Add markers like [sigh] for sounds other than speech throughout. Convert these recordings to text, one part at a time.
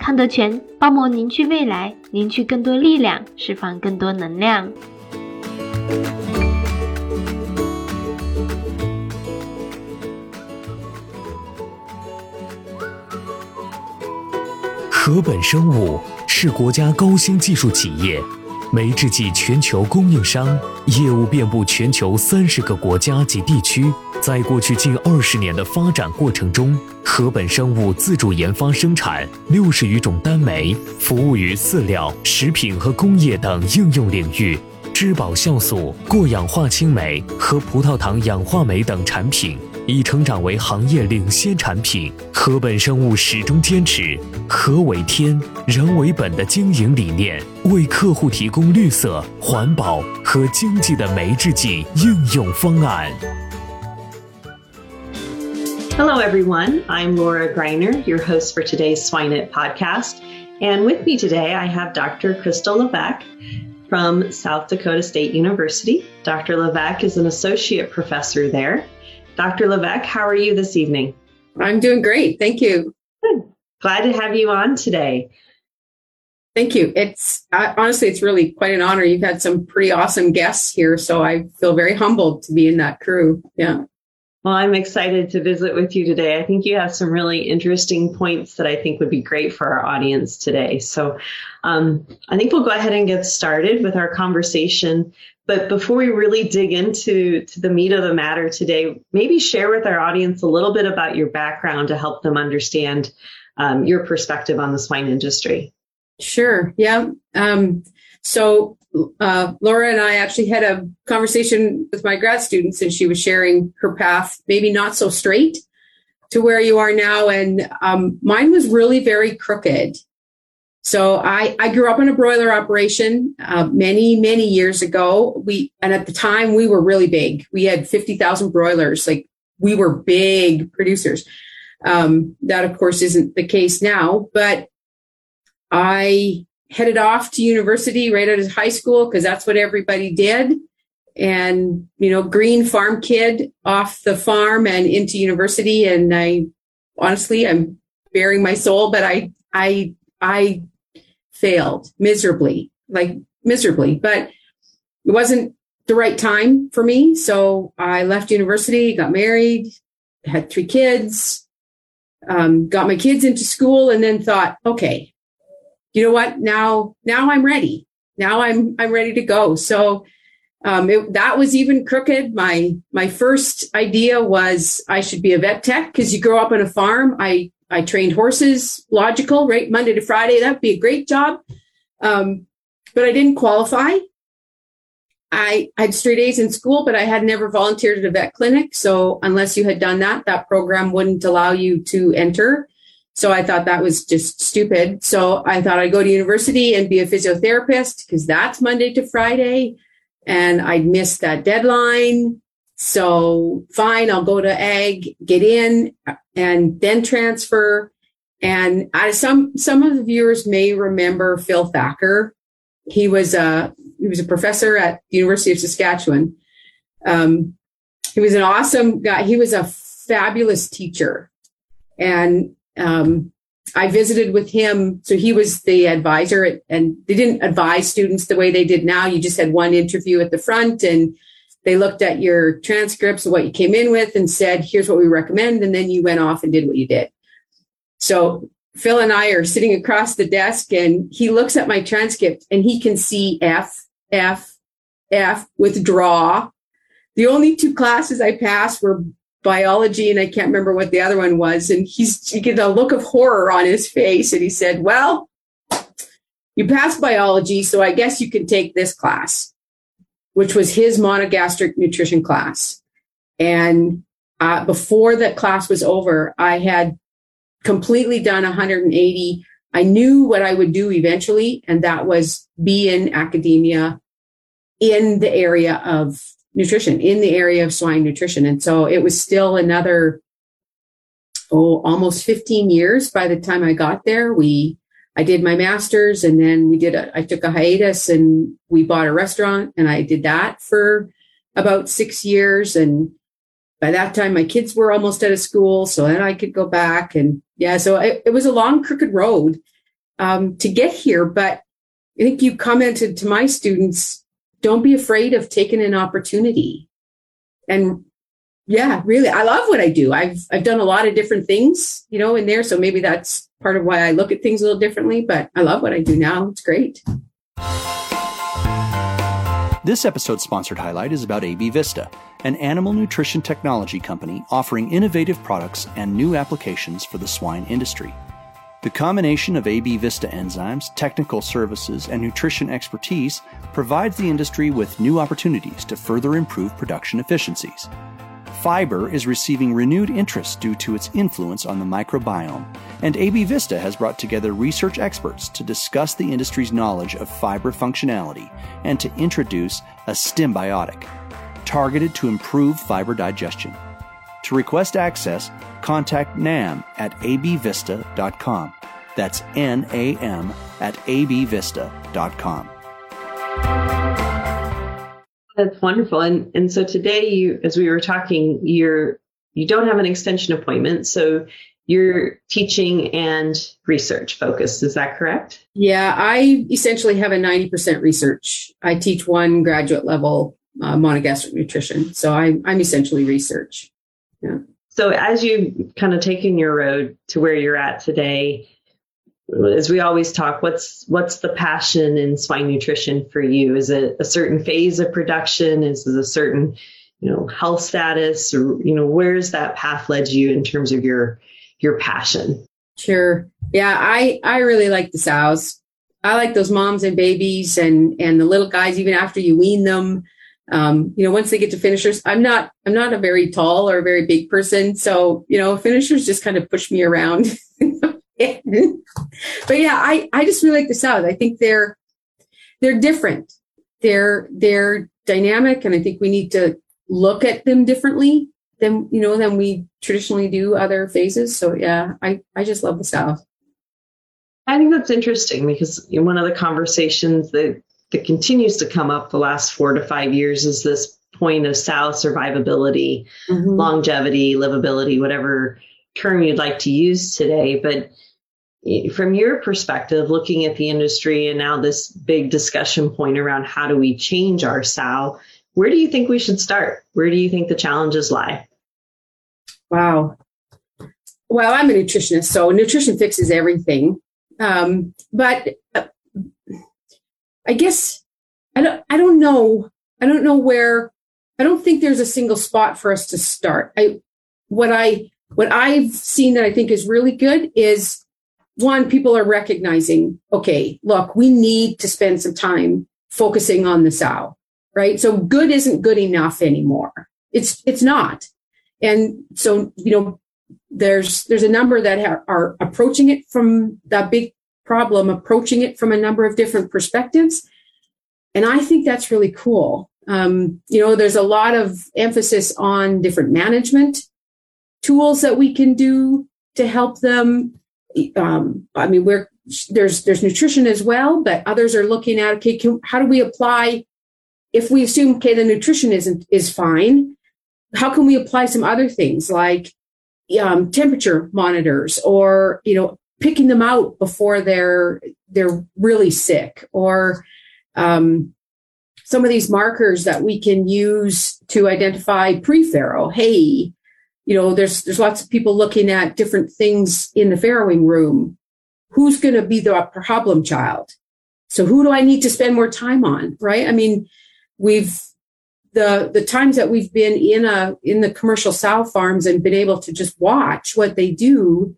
康德泉包膜凝聚未来，凝聚更多力量，释放更多能量。禾本生物是国家高新技术企业。酶制剂全球供应商，业务遍布全球三十个国家及地区。在过去近二十年的发展过程中，禾本生物自主研发生产六十余种单酶，服务于饲料、食品和工业等应用领域。质保酵素、过氧化氢酶和葡萄糖氧化酶等产品。已成长为行业领先产品。禾本生物始终坚持“禾为天，人为本”的经营理念，为客户提供绿色、环保和经济的酶制剂应用方案。Hello, everyone. I'm Laura Greiner, your host for today's SwineNet podcast. And with me today, I have Dr. Crystal Levesque from South Dakota State University. Dr. Levesque is an associate professor there Dr. Levesque, how are you this evening? I'm doing great. Thank you. Good. Glad to have you on today. Thank you. It's uh, honestly, it's really quite an honor. You've had some pretty awesome guests here, so I feel very humbled to be in that crew. Yeah. Well, I'm excited to visit with you today. I think you have some really interesting points that I think would be great for our audience today. So um, I think we'll go ahead and get started with our conversation. But before we really dig into to the meat of the matter today, maybe share with our audience a little bit about your background to help them understand um, your perspective on the swine industry. Sure. Yeah. Um, so uh, Laura and I actually had a conversation with my grad students, and she was sharing her path, maybe not so straight to where you are now. And um, mine was really very crooked. So I, I grew up in a broiler operation uh, many, many years ago. We, and at the time we were really big. We had 50,000 broilers. Like we were big producers. Um, that of course isn't the case now, but I headed off to university right out of high school because that's what everybody did. And, you know, green farm kid off the farm and into university. And I honestly, I'm bearing my soul, but I, I, I failed miserably, like miserably, but it wasn't the right time for me. So I left university, got married, had three kids, um, got my kids into school and then thought, okay, you know what? Now, now I'm ready. Now I'm, I'm ready to go. So, um, it, that was even crooked. My, my first idea was I should be a vet tech because you grow up on a farm. I I trained horses, logical, right? Monday to Friday. That'd be a great job. Um, but I didn't qualify. I, I had straight A's in school, but I had never volunteered at a vet clinic. So unless you had done that, that program wouldn't allow you to enter. So I thought that was just stupid. So I thought I'd go to university and be a physiotherapist because that's Monday to Friday. And I'd missed that deadline. So fine, I'll go to ag, get in and then transfer. And I, some, some of the viewers may remember Phil Thacker. He was a, he was a professor at the University of Saskatchewan. Um, he was an awesome guy. He was a fabulous teacher. And, um, I visited with him. So he was the advisor at, and they didn't advise students the way they did now. You just had one interview at the front and they looked at your transcripts of what you came in with and said, here's what we recommend. And then you went off and did what you did. So Phil and I are sitting across the desk and he looks at my transcript and he can see F, F, F, withdraw. the only two classes I passed were biology and I can't remember what the other one was. And he's he get a look of horror on his face and he said, Well, you passed biology, so I guess you can take this class, which was his monogastric nutrition class. And uh, before that class was over, I had completely done 180. I knew what I would do eventually, and that was be in academia in the area of nutrition, in the area of swine nutrition. And so it was still another, oh, almost 15 years by the time I got there. We, I did my master's and then we did, a, I took a hiatus and we bought a restaurant and I did that for about six years. And by that time, my kids were almost out of school. So then I could go back and yeah, so it, it was a long, crooked road um, to get here. But I think you commented to my students don't be afraid of taking an opportunity. And yeah, really, I love what I do. I've I've done a lot of different things, you know, in there. So maybe that's part of why I look at things a little differently. But I love what I do now. It's great. This episode's sponsored highlight is about AB Vista, an animal nutrition technology company offering innovative products and new applications for the swine industry. The combination of AB Vista enzymes, technical services, and nutrition expertise provides the industry with new opportunities to further improve production efficiencies. Fiber is receiving renewed interest due to its influence on the microbiome, and AB Vista has brought together research experts to discuss the industry's knowledge of fiber functionality and to introduce a Stimbiotic, targeted to improve fiber digestion. To request access, contact NAM at abvista.com. That's N A M at abvista.com. That's wonderful. And and so today you as we were talking, you're you don't have an extension appointment, so you're teaching and research focused. Is that correct? Yeah, I essentially have a 90% research. I teach one graduate level uh, monogastric nutrition. So I, I'm essentially research. Yeah. So as you kind of taking your road to where you're at today, as we always talk, what's what's the passion in swine nutrition for you? Is it a certain phase of production? Is it a certain, you know, health status, or you know, where's that path led you in terms of your your passion? Sure. Yeah, I I really like the sows. I like those moms and babies and and the little guys even after you wean them um, you know, once they get to finishers, I'm not, I'm not a very tall or a very big person. So, you know, finishers just kind of push me around. [laughs] but yeah, I, I just really like the South. I think they're, they're different. They're, they're dynamic. And I think we need to look at them differently than, you know, than we traditionally do other phases. So yeah, I, I just love the South. I think that's interesting because one of the conversations that that continues to come up the last four to five years is this point of sow survivability, mm-hmm. longevity, livability, whatever term you'd like to use today. But from your perspective, looking at the industry and now this big discussion point around how do we change our sow, where do you think we should start? Where do you think the challenges lie? Wow. Well, I'm a nutritionist, so nutrition fixes everything. Um, but I guess I don't I don't know. I don't know where I don't think there's a single spot for us to start. I what I what I've seen that I think is really good is one, people are recognizing, okay, look, we need to spend some time focusing on the sow, right? So good isn't good enough anymore. It's it's not. And so, you know, there's there's a number that ha- are approaching it from that big problem, approaching it from a number of different perspectives. And I think that's really cool. Um, you know, there's a lot of emphasis on different management tools that we can do to help them. Um, I mean, we're there's there's nutrition as well, but others are looking at okay, can, how do we apply? If we assume okay, the nutrition isn't is fine, how can we apply some other things like um, temperature monitors or you know picking them out before they're they're really sick or um, some of these markers that we can use to identify pre-farrow hey you know there's there's lots of people looking at different things in the farrowing room. Who's going to be the problem child? So who do i need to spend more time on right? I mean we've the the times that we've been in a in the commercial sow farms and been able to just watch what they do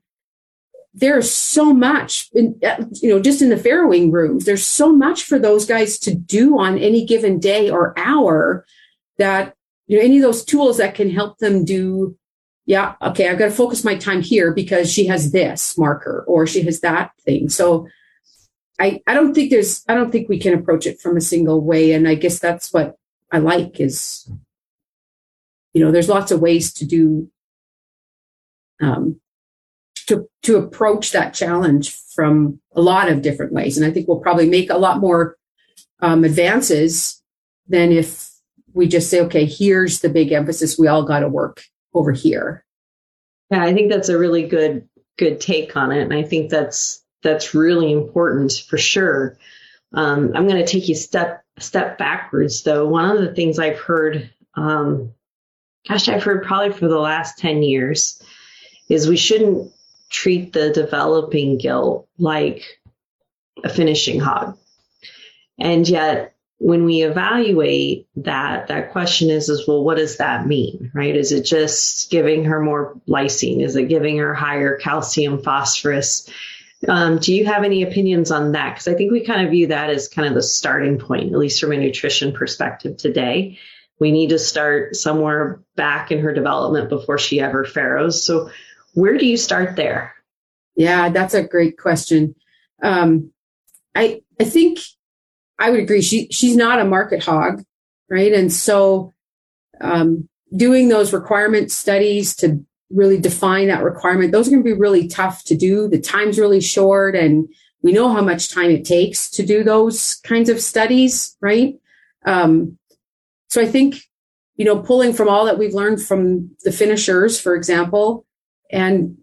there's so much in, you know just in the farrowing rooms there's so much for those guys to do on any given day or hour that you know any of those tools that can help them do yeah okay i've got to focus my time here because she has this marker or she has that thing. So i i don't think there's i don't think we can approach it from a single way. And i guess that's what i like is you know there's lots of ways to do um to to approach that challenge from a lot of different ways and i think we'll probably make a lot more um, advances than if we just say okay here's the big emphasis we all got to work over here. Yeah, I think that's a really good good take on it, and I think that's that's really important for sure. Um, I'm going to take you step step backwards though. One of the things I've heard, um, gosh, I've heard probably for the last ten years, is we shouldn't treat the developing gilt like a finishing hog, and yet when we evaluate that, that question is, is well, what does that mean, right? Is it just giving her more lysine? Is it giving her higher calcium, phosphorus? Um, do you have any opinions on that? Because I think we kind of view that as kind of the starting point, at least from a nutrition perspective today. We need to start somewhere back in her development before she ever farrows. So, where do you start there? Yeah, that's a great question. Um, I I think I would agree. She she's not a market hog, right? And so um, doing those requirement studies to really define that requirement, those are going to be really tough to do. The time's really short, and we know how much time it takes to do those kinds of studies, right? Um, so I think you know pulling from all that we've learned from the finishers, for example, and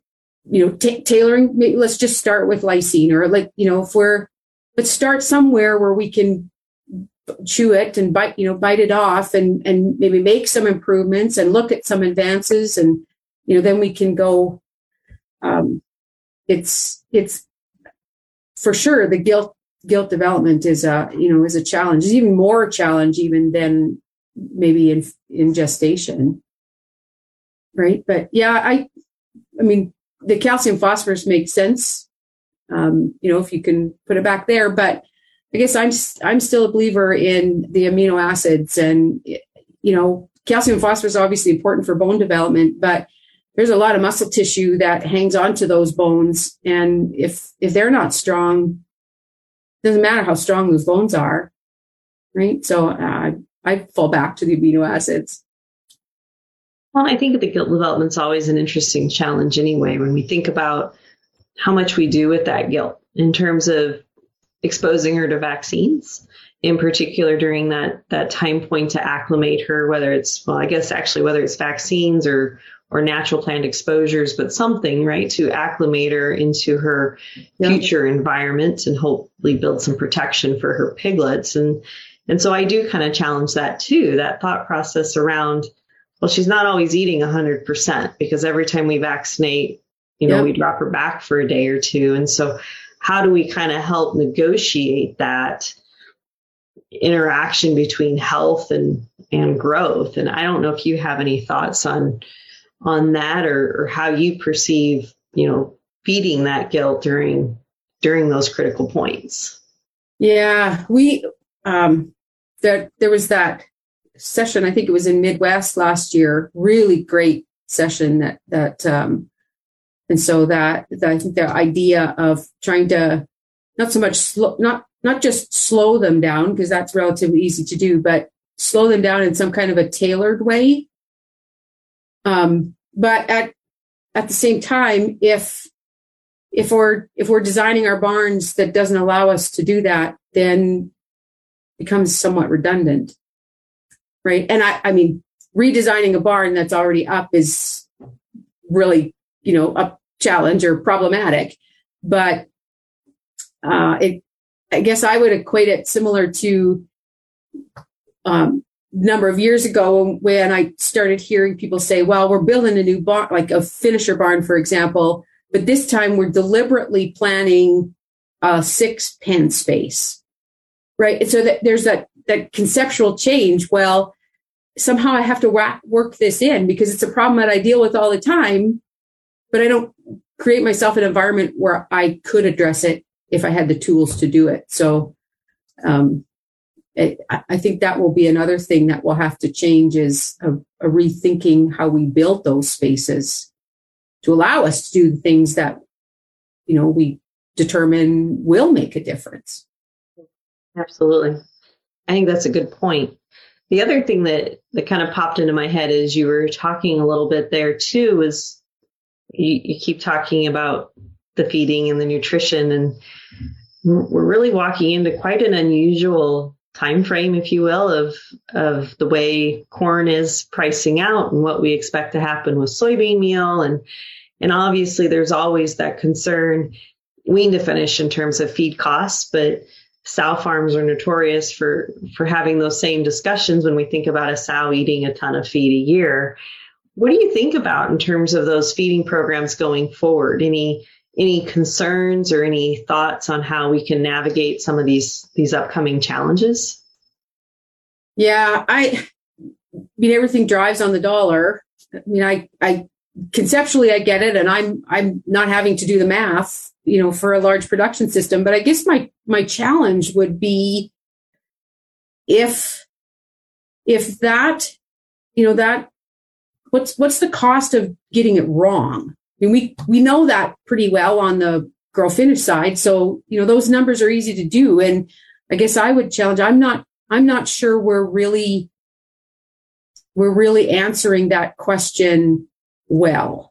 you know t- tailoring. Maybe let's just start with lysine, or like you know if we're but start somewhere where we can chew it and bite you know bite it off and and maybe make some improvements and look at some advances and you know then we can go um it's it's for sure the gilt gilt development is a you know is a challenge it's even more challenge even than maybe in in gestation right but yeah i i mean the calcium phosphorus makes sense um, you know, if you can put it back there. But I guess I'm I'm still a believer in the amino acids, and you know, calcium phosphorus is obviously important for bone development, but there's a lot of muscle tissue that hangs onto those bones, and if if they're not strong, doesn't matter how strong those bones are, right? So uh, I fall back to the amino acids. Well, I think the gilt development's always an interesting challenge anyway. When we think about how much we do with that gilt in terms of exposing her to vaccines in particular during that that time point to acclimate her whether it's well i guess actually whether it's vaccines or or natural plant exposures but something right to acclimate her into her future environment and hopefully build some protection for her piglets and and so i do kind of challenge that too that thought process around well she's not always eating 100% because every time we vaccinate you know, yep. we drop her back for a day or two. And so how do we kind of help negotiate that interaction between health and and growth? And I don't know if you have any thoughts on on that or, or how you perceive, you know, feeding that gilt during during those critical points. Yeah, we um there there was that session, I think it was in Midwest last year, really great session that that um and so that, that I think the idea of trying to not so much slow, not not just slow them down because that's relatively easy to do, but slow them down in some kind of a tailored way. Um, but at at the same time, if if we're if we're designing our barns that doesn't allow us to do that, then becomes somewhat redundant, right? And I, I mean, redesigning a barn that's already up is really you know a challenge or problematic but uh, it i guess i would equate it similar to um, number of years ago when i started hearing people say well we're building a new barn like a finisher barn for example but this time we're deliberately planning a six pen space right And so that there's that that conceptual change well somehow I have to work this in because it's a problem that I deal with all the time, but I don't create myself an environment where I could address it if I had the tools to do it. So, um, it, I think that will be another thing that will have to change is a, a rethinking how we build those spaces to allow us to do the things that, you know, we determine will make a difference. Absolutely. I think that's a good point. The other thing that, that kind of popped into my head is you were talking a little bit there too is you, you keep talking about the feeding and the nutrition and we're really walking into quite an unusual time frame, if you will, of of the way corn is pricing out and what we expect to happen with soybean meal and and obviously there's always that concern wean to finish in terms of feed costs, but sow farms are notorious for for having those same discussions when we think about a sow eating a ton of feed a year. What do you think about in terms of those feeding programs going forward? Any any concerns or any thoughts on how we can navigate some of these these upcoming challenges? Yeah, I, I mean everything drives on the dollar. I mean, I I conceptually I get it, and I'm I'm not having to do the math, you know, for a large production system. But I guess my my challenge would be if if that you know that what's what's the cost of getting it wrong I mean, we we know that pretty well on the grow finish side. So, you know, those numbers are easy to do. And I guess I would challenge, I'm not, I'm not sure we're really, we're really answering that question well.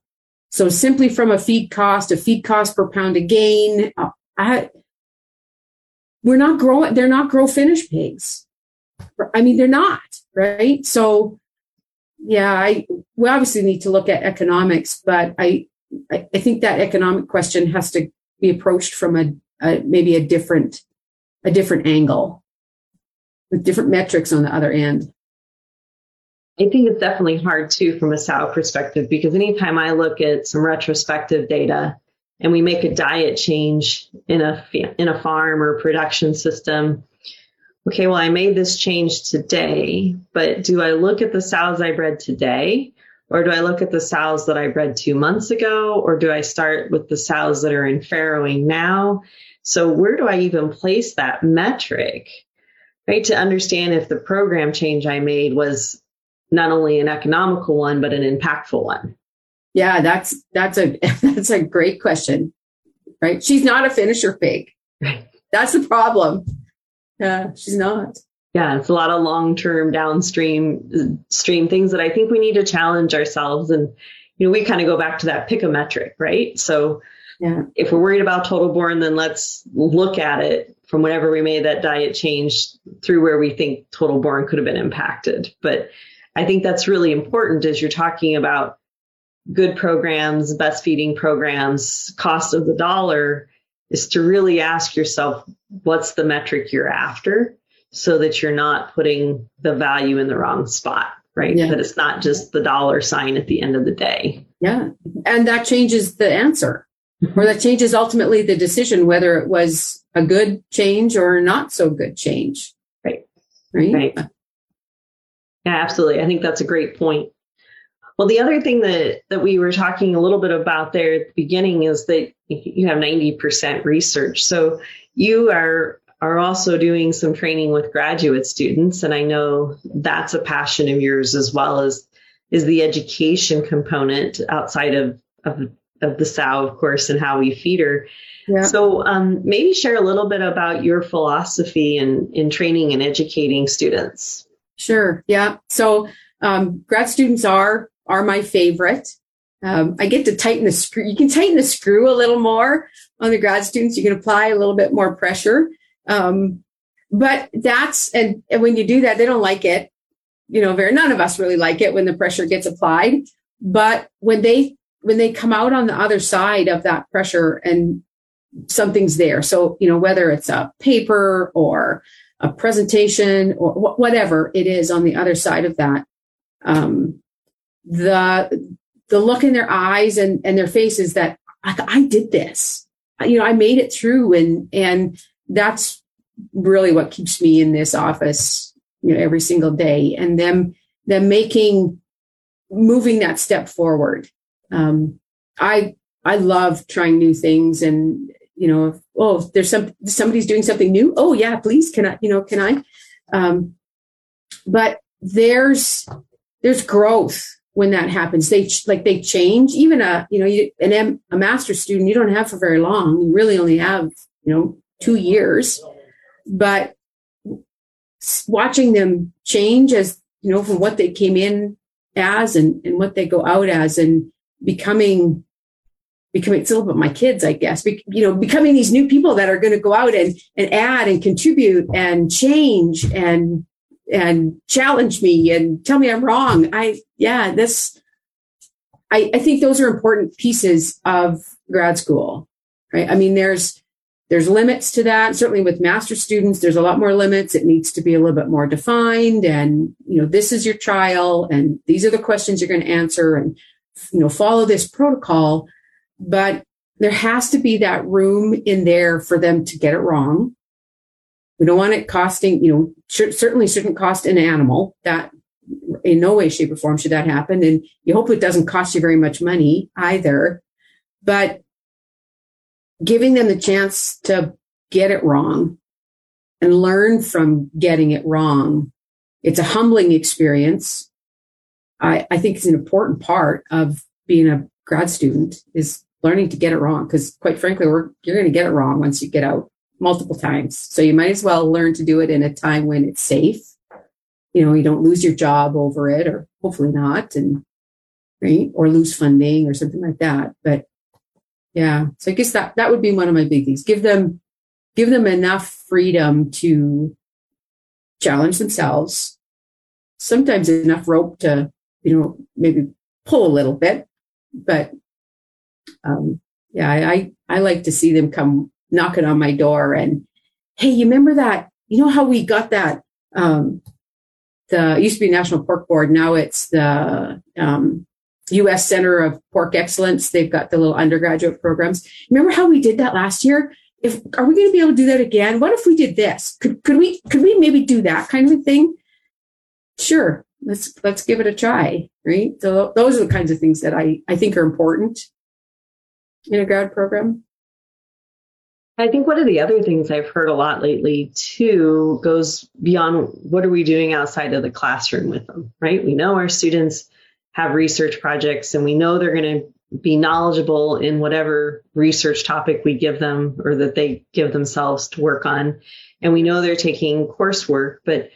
So simply from a feed cost, a feed cost per pound of gain, uh, I, we're not growing, they're not grow finish pigs. I mean, they're not, right? So yeah, I, we obviously need to look at economics, but I, I, think that economic question has to be approached from a, a maybe a different a different angle with different metrics on the other end. I think it's definitely hard too from a sow perspective because anytime I look at some retrospective data and we make a diet change in a in a farm or production system, okay, well I made this change today, but do I look at the sows I bred today or do I look at the sows that I bred two months ago? Or do I start with the sows that are in farrowing now? So where do I even place that metric? Right. To understand if the program change I made was not only an economical one, but an impactful one. Yeah, that's that's a [laughs] that's a great question. Right. She's not a finisher pig. Right. That's the problem. Yeah, she's not yeah, it's a lot of long term downstream stream things that I think we need to challenge ourselves. And, you know, we kind of go back to that pick a metric, right? So yeah. if we're worried about total born, then let's look at it from whenever we made that diet change through where we think total born could have been impacted. But I think that's really important as you're talking about good programs, best feeding programs, cost of the dollar is to really ask yourself, what's the metric you're after? so that you're not putting the value in the wrong spot, right? Yeah. That it's not just the dollar sign at the end of the day. Yeah. And that changes the answer or that changes ultimately the decision whether it was a good change or not so good change. Right. Right. Right. Yeah, absolutely. I think that's a great point. Well, the other thing that, that we were talking a little bit about there at the beginning is that you have 90% research. So you are are also doing some training with graduate students. And I know that's a passion of yours as well as is the education component outside of, of, of the sow, of course, and how we feed her. Yeah. So um, maybe share a little bit about your philosophy in, in training and educating students. Sure. Yeah. So um, grad students are are my favorite. Um, I get to tighten the screw. You can tighten the screw a little more on the grad students. You can apply a little bit more pressure. Um, but that's, and, and when you do that, they don't like it. You know, very, none of us really like it when the pressure gets applied. But when they, when they come out on the other side of that pressure and something's there. So, you know, whether it's a paper or a presentation or wh- whatever it is on the other side of that, um, the, the look in their eyes and, and their faces that I, I did this, you know, I made it through and, and that's really what keeps me in this office, you know, every single day. And them them making moving that step forward. Um, I I love trying new things and you know, oh, there's some somebody's doing something new. Oh yeah, please, can I? You know, can I? Um, but there's there's growth when that happens. They like they change. Even a you know you, an M, a master student you don't have for very long. You really only have you know two years, but watching them change as you know from what they came in as and, and what they go out as and becoming becoming it's a little bit my kids i guess Be, you know becoming these new people that are going to go out and and add and contribute and change and and challenge me and tell me i'm wrong. I yeah this i i think those are important pieces of grad school right? I mean there's there's limits to that. Certainly with master students there's a lot more limits. It needs to be a little bit more defined and you know this is your trial and these are the questions you're going to answer and you know follow this protocol but there has to be that room in there for them to get it wrong. We don't want it costing, you know, certainly shouldn't cost an animal that in no way, shape or form should that happen. And you hope it doesn't cost you very much money either, but giving them the chance to get it wrong and learn from getting it wrong. It's a humbling experience. I, I think it's an important part of being a grad student is learning to get it wrong because quite frankly we're, you're going to get it wrong once you get out multiple times. So you might as well learn to do it in a time when it's safe. You know you don't lose your job over it or hopefully not and right or lose funding or something like that. But yeah so i guess that that would be one of my big things. Give them give them enough freedom to challenge themselves. Sometimes enough rope to you know maybe pull a little bit but um, yeah, I, I like to see them come knocking on my door and, hey, you remember that? You know how we got that? Um, the used to be National Pork Board. Now it's the um, U.S. Center of Pork Excellence. They've got the little undergraduate programs. Remember how we did that last year? If are we going to be able to do that again? What if we did this? Could could we could we maybe do that kind of thing? Sure, let's let's give it a try. Right. So those are the kinds of things that I I think are important in a grad program? I think one of the other things I've heard a lot lately too goes beyond what are we doing outside of the classroom with them, right? We know our students have research projects and we know they're going to be knowledgeable in whatever research topic we give them or that they give themselves to work on. And we know they're taking coursework, but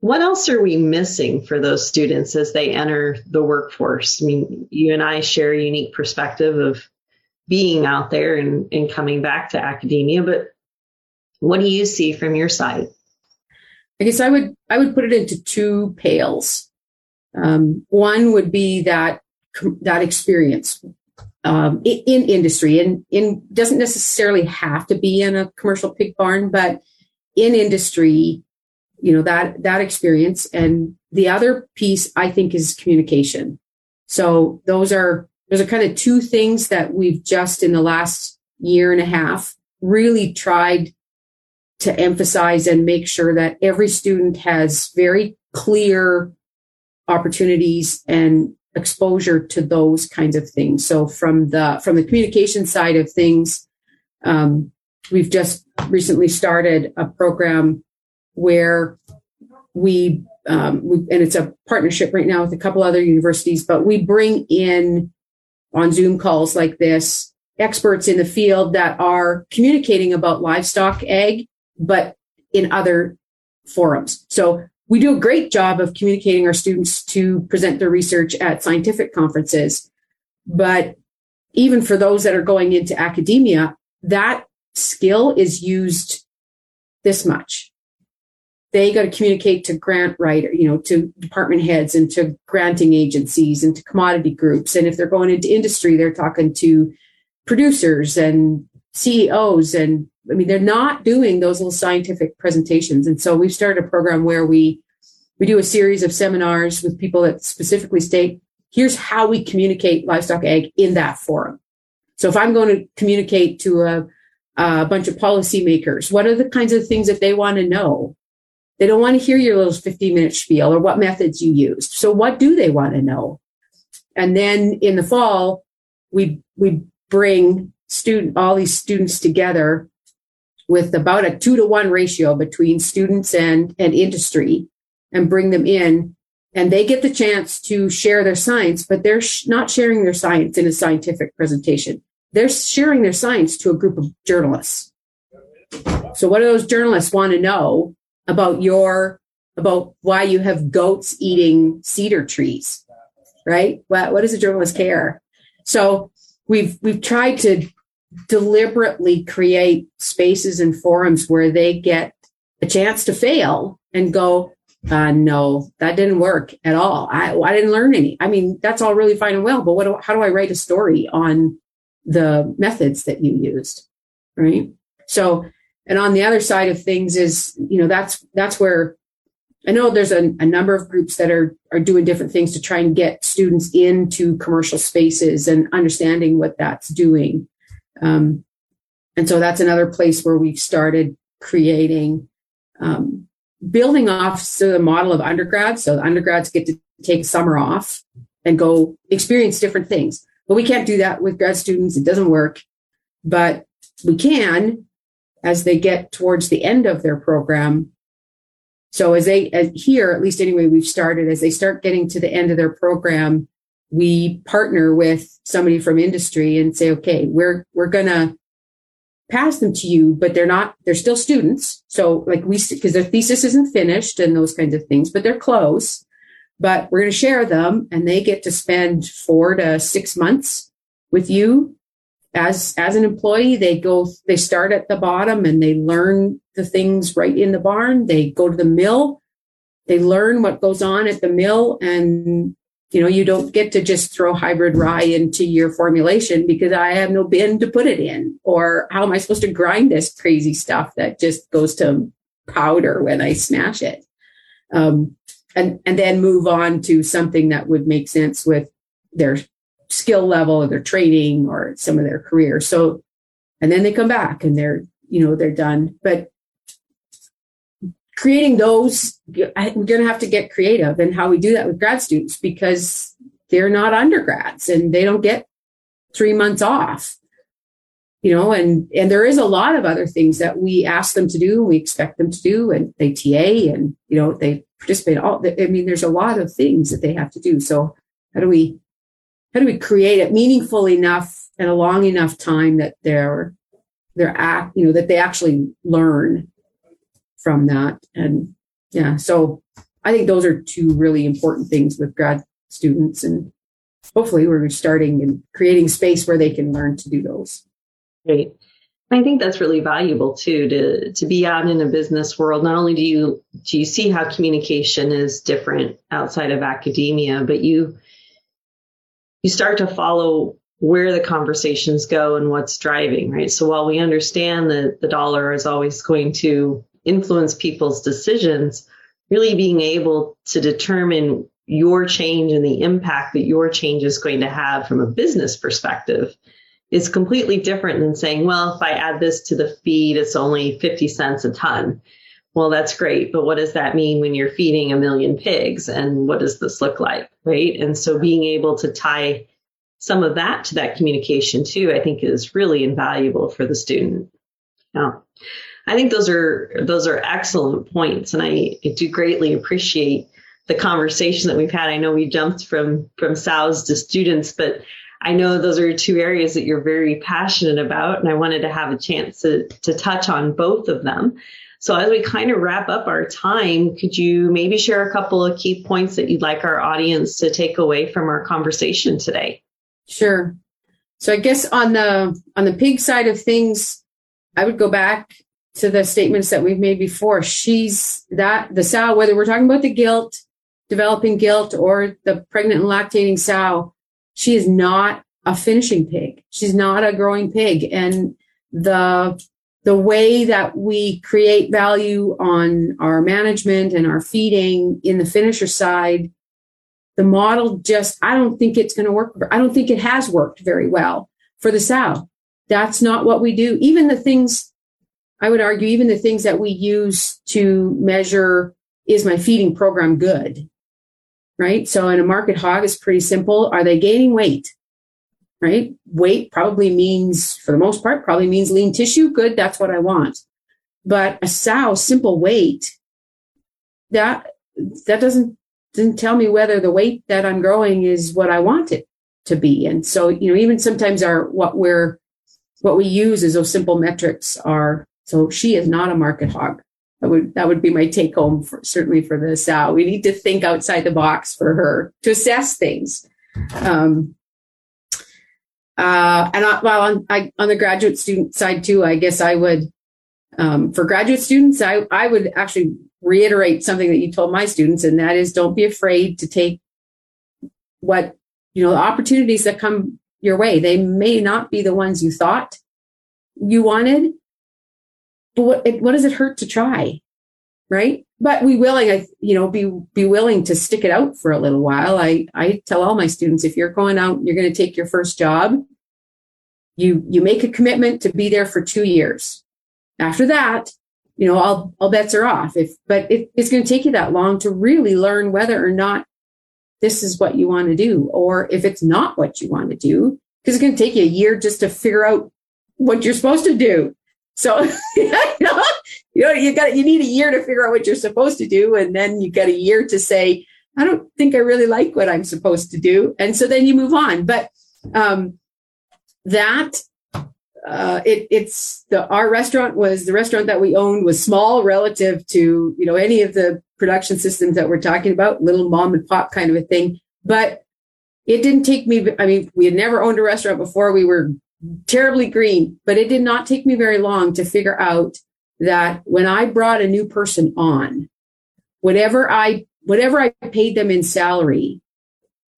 what else are we missing for those students as they enter the workforce? I mean, you and I share a unique perspective of being out there and, and coming back to academia. But what do you see from your side? I guess I would I would put it into two pails. Um, one would be that that experience um, in, in, industry, and in doesn't necessarily have to be in a commercial pig barn, but in industry, you know that that experience. And the other piece I think is communication. So those are those are kind of two things that we've just in the last year and a half really tried to emphasize and make sure that every student has very clear opportunities and exposure to those kinds of things. So from the from the communication side of things, um, we've just recently started a program where we, um, we and it's a partnership right now with a couple other universities, but we bring in on Zoom calls like this, experts in the field that are communicating about livestock ag, but in other forums. So we do a great job of communicating our students to present their research at scientific conferences. But even for those that are going into academia, that skill is used this much they got to communicate to grant writer, you know, to department heads and to granting agencies and to commodity groups. And if they're going into industry, they're talking to producers and CEOs. And I mean, they're not doing those little scientific presentations. And so we've started a program where we, we do a series of seminars with people that specifically state, here's how we communicate livestock ag in that forum. So if I'm going to communicate to a, a bunch of policymakers, what are the kinds of things that they want to know? They don't want to hear your little 15 minute spiel or what methods you used. So what do they want to know? And then in the fall, we, we bring student, all these students together with about a two to one ratio between students and, and industry and bring them in and they get the chance to share their science, but they're sh- not sharing their science in a scientific presentation. They're sharing their science to a group of journalists. So what do those journalists want to know about your, about why you have goats eating cedar trees, right? What, what does a journalist care? So we've, we've tried to deliberately create spaces and forums where they get a chance to fail and go, uh, no, that didn't work at all. I, I didn't learn any. I mean, that's all really fine and well, but what do, how do I write a story on the methods that you used? Right. So, and on the other side of things is, you know, that's, that's where I know there's a, a number of groups that are, are doing different things to try and get students into commercial spaces and understanding what that's doing. Um, and so that's another place where we've started creating, um, building off so the model of undergrads. So undergrads get to take summer off and go experience different things. But we can't do that with grad students. It doesn't work. But we can as they get towards the end of their program. So as they as here, at least anyway, we've started as they start getting to the end of their program, we partner with somebody from industry and say, okay, we're we're gonna pass them to you, but they're not, they're still students. So like we, because their thesis isn't finished and those kinds of things, but they're close. But we're to share them and they get to spend four to six months with you as, as an employee. They go, they start at the bottom and they learn the things right in the barn. They go to the mill. They learn what goes on at the mill and you know, you don't get to just throw hybrid rye into your formulation because I have no bin to put it in. Or how am I supposed to grind this crazy stuff that just goes to powder when I smash it? Um, and, and then move on to something that would make sense with their skill level or their training or some of their career. So, and then they come back and they're, you know, they're done. But creating those, we're going to have to get creative in how we do that with grad students because they're not undergrads and they don't get three months off. You know, and and there is a lot of other things that we ask them to do, and we expect them to do, and they TA and you know they participate. All I mean, there's a lot of things that they have to do. So how do we how do we create it meaningful enough and a long enough time that they're they're act you know that they actually learn from that. And yeah, so I think those are two really important things with grad students. And hopefully we're starting and creating space where they can learn to do those. Great. I think that's really valuable too to to be out in a business world. Not only do you do you see how communication is different outside of academia, but you you start to follow where the conversations go and what's driving, right? So while we understand that the dollar is always going to influence people's decisions, really being able to determine your change and the impact that your change is going to have from a business perspective is completely different than saying, well, if I add this to the feed, it's only 50 cents a ton. Well, that's great, but what does that mean when you're feeding a million pigs? And what does this look like? Right. And so being able to tie some of that to that communication too, I think is really invaluable for the student. Now, I think those are those are excellent points, and I, I do greatly appreciate the conversation that we've had. I know we jumped from from SOWs to students, but I know those are two areas that you're very passionate about, and I wanted to have a chance to to touch on both of them. So as we kind of wrap up our time, could you maybe share a couple of key points that you'd like our audience to take away from our conversation today? Sure. So I guess on the on the pig side of things, I would go back to the statements that we've made before. She's that the sow, whether we're talking about the gilt, developing gilt, or the pregnant and lactating sow, she is not a finishing pig. She's not a growing pig. And the the way that we create value on our management and our feeding in the finisher side, the model just, I don't think it's going to work. I don't think it has worked very well for the sow. That's not what we do. Even the things I would argue even the things that we use to measure is my feeding program good? Right. So in a market hog is pretty simple. Are they gaining weight? Right. Weight probably means, for the most part, probably means lean tissue. Good. That's what I want. But a sow, simple weight, that, that doesn't, doesn't tell me whether the weight that I'm growing is what I want it to be. And so, you know, even sometimes our, what we're, what we use as those simple metrics are, so she is not a market hog. That would, that would be my take home for, certainly for the sow. We need to think outside the box for her to assess things. Um, uh, and I, well, on, I, on the graduate student side too, I guess I would, um, for graduate students, I, I would actually reiterate something that you told my students, and that is don't be afraid to take what, you know, the opportunities that come your way. They may not be the ones you thought you wanted, but what, what does it hurt to try? Right. But we willing, I you know, be, be willing to stick it out for a little while. I, I tell all my students, if you're going out, you're going to take your first job, you, you make a commitment to be there for two years. After that, you know, all, all bets are off. If, but it, it's going to take you that long to really learn whether or not this is what you want to do, or if it's not what you want to do, because it's going to take you a year just to figure out what you're supposed to do. So, [laughs] you know, you know you got, you need a year to figure out what you're supposed to do. And then you get a year to say, I don't think I really like what I'm supposed to do. And so then you move on. But, um, that, uh, it, it's the, our restaurant was the restaurant that we owned was small relative to, you know, any of the production systems that we're talking about, little mom and pop kind of a thing. But it didn't take me, I mean, we had never owned a restaurant before. We were terribly green, but it did not take me very long to figure out that when I brought a new person on, whatever I, whatever I paid them in salary,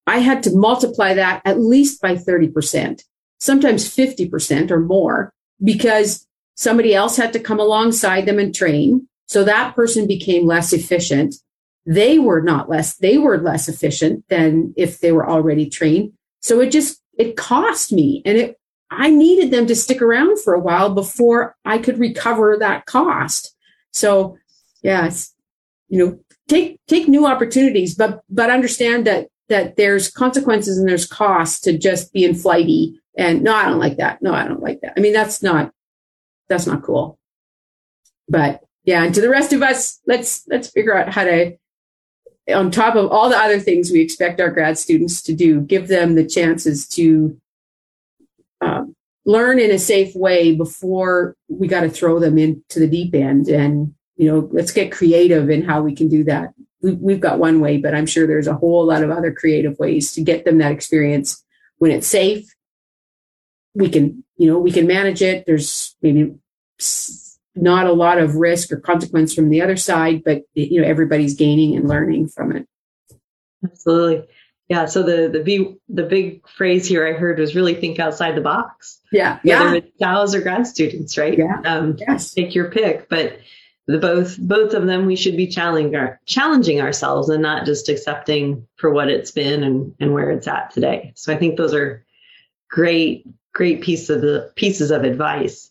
I had to multiply that at least by 30%, sometimes 50% or more because somebody else had to come alongside them and train. So that person became less efficient. They were not less, they were less efficient than if they were already trained. So it just, it cost me and it I needed them to stick around for a while before I could recover that cost. So, yes, you know, take take new opportunities, but but understand that that there's consequences and there's costs to just being flighty. And no, I don't like that. No, I don't like that. I mean, that's not that's not cool. But yeah, and to the rest of us, let's let's figure out how to on top of all the other things we expect our grad students to do, give them the chances to um, learn in a safe way before we got to throw them into the deep end. And, you know, let's get creative in how we can do that. We, we've got one way, but I'm sure there's a whole lot of other creative ways to get them that experience when it's safe. We can, you know, we can manage it. There's maybe not a lot of risk or consequence from the other side, but you know, everybody's gaining and learning from it. Absolutely. Yeah. So the the big the big phrase here I heard was really think outside the box. Yeah. Whether yeah. it's cows or grad students, right? Yeah. Um, yes. Take your pick, but the both both of them we should be challenging our, challenging ourselves and not just accepting for what it's been and and where it's at today. So I think those are great great piece of the pieces of advice.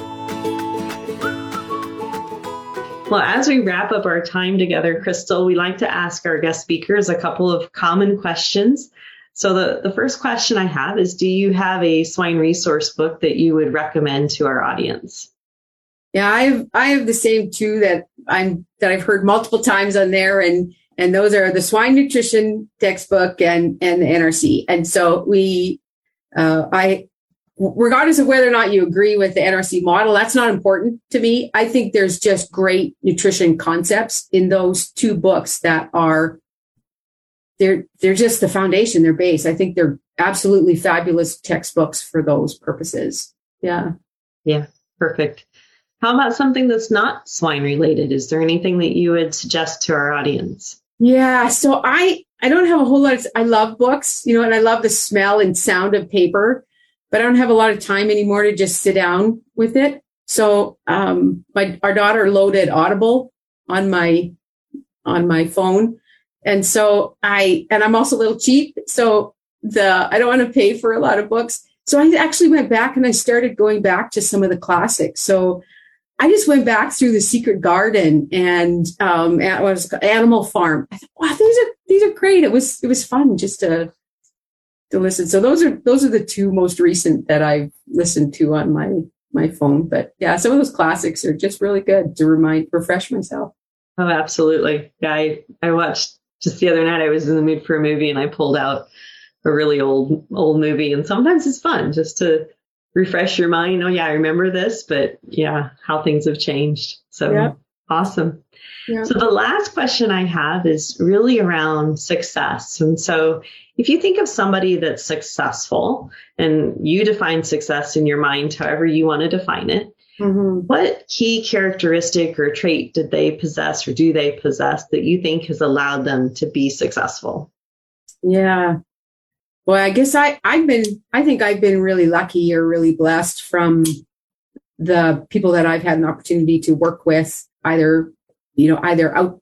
Well, as we wrap up our time together, Crystal, we like to ask our guest speakers a couple of common questions. So the, the first question I have is, do you have a swine resource book that you would recommend to our audience? Yeah, I have I have the same two that I'm that I've heard multiple times on there and and those are the swine nutrition textbook and and the NRC. And so we uh, I regardless of whether or not you agree with the NRC model, that's not important to me. I think there's just great nutrition concepts in those two books that are they're they're just the foundation, they're base. I think they're absolutely fabulous textbooks for those purposes. Yeah. Yeah, perfect. How about something that's not swine related? Is there anything that you would suggest to our audience? Yeah, so I I don't have a whole lot of I love books, you know, and I love the smell and sound of paper, but I don't have a lot of time anymore to just sit down with it. So um my our daughter loaded Audible on my on my phone. And so I and I'm also a little cheap. So the I don't want to pay for a lot of books. So I actually went back and I started going back to some of the classics. So I just went back through the Secret Garden and um, was Animal Farm. I thought, wow, these are these are great. It was it was fun just to to listen. So those are those are the two most recent that I've listened to on my my phone. But yeah, some of those classics are just really good to remind refresh myself. Oh, absolutely. Yeah, I I watched just the other night. I was in the mood for a movie and I pulled out a really old old movie and sometimes it's fun just to refresh your mind oh yeah i remember this but yeah how things have changed so yeah. Awesome yeah. so the last question i have is really around success and so if you think of somebody that's successful and you define success in your mind however you want to define it mm-hmm. what key characteristic or trait did they possess or do they possess that you think has allowed them to be successful yeah well, I guess I, I've been, I think I've been really lucky or really blessed from the people that I've had an opportunity to work with, either, you know, either out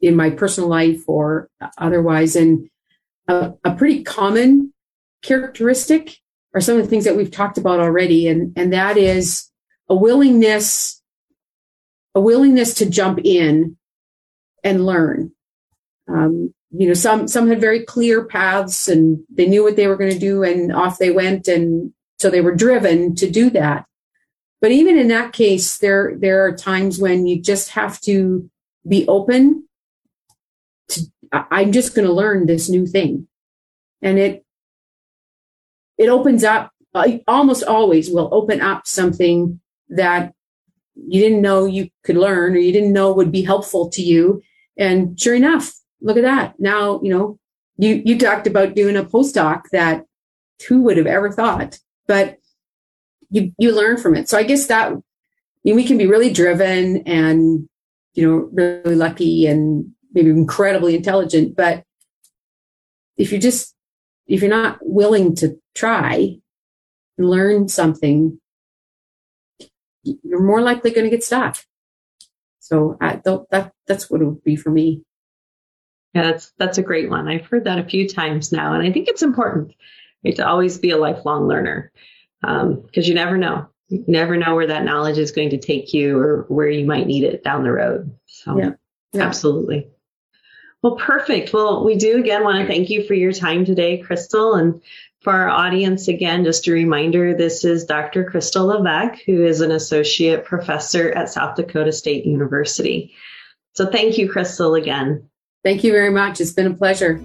in my personal life or otherwise. And a, a pretty common characteristic are some of the things that we've talked about already. And, and that is a willingness, a willingness to jump in and learn. Um, you know, some some had very clear paths and they knew what they were going to do and off they went and so they were driven to do that. But even in that case, there there are times when you just have to be open to I'm just going to learn this new thing. And it it opens up uh, almost always will open up something that you didn't know you could learn or you didn't know would be helpful to you. And sure enough, look at that. Now, you know, you, you talked about doing a postdoc that who would have ever thought, but you, you learn from it. So I guess that you know, we can be really driven and, you know, really lucky and maybe incredibly intelligent, but if you just, if you're not willing to try and learn something, you're more likely going to get stuck. So I, that, that's what it would be for me. Yeah, that's that's a great one. I've heard that a few times now, and I think it's important right, to always be a lifelong learner because um, you never know. You never know where that knowledge is going to take you or where you might need it down the road. So, yeah. Yeah. absolutely. Well, perfect. Well, we do again want to thank you for your time today, Crystal. And for our audience, again, just a reminder this is Dr. Crystal Levesque, who is an associate professor at South Dakota State University. So thank you, Crystal, again. Thank you very much. It's been a pleasure.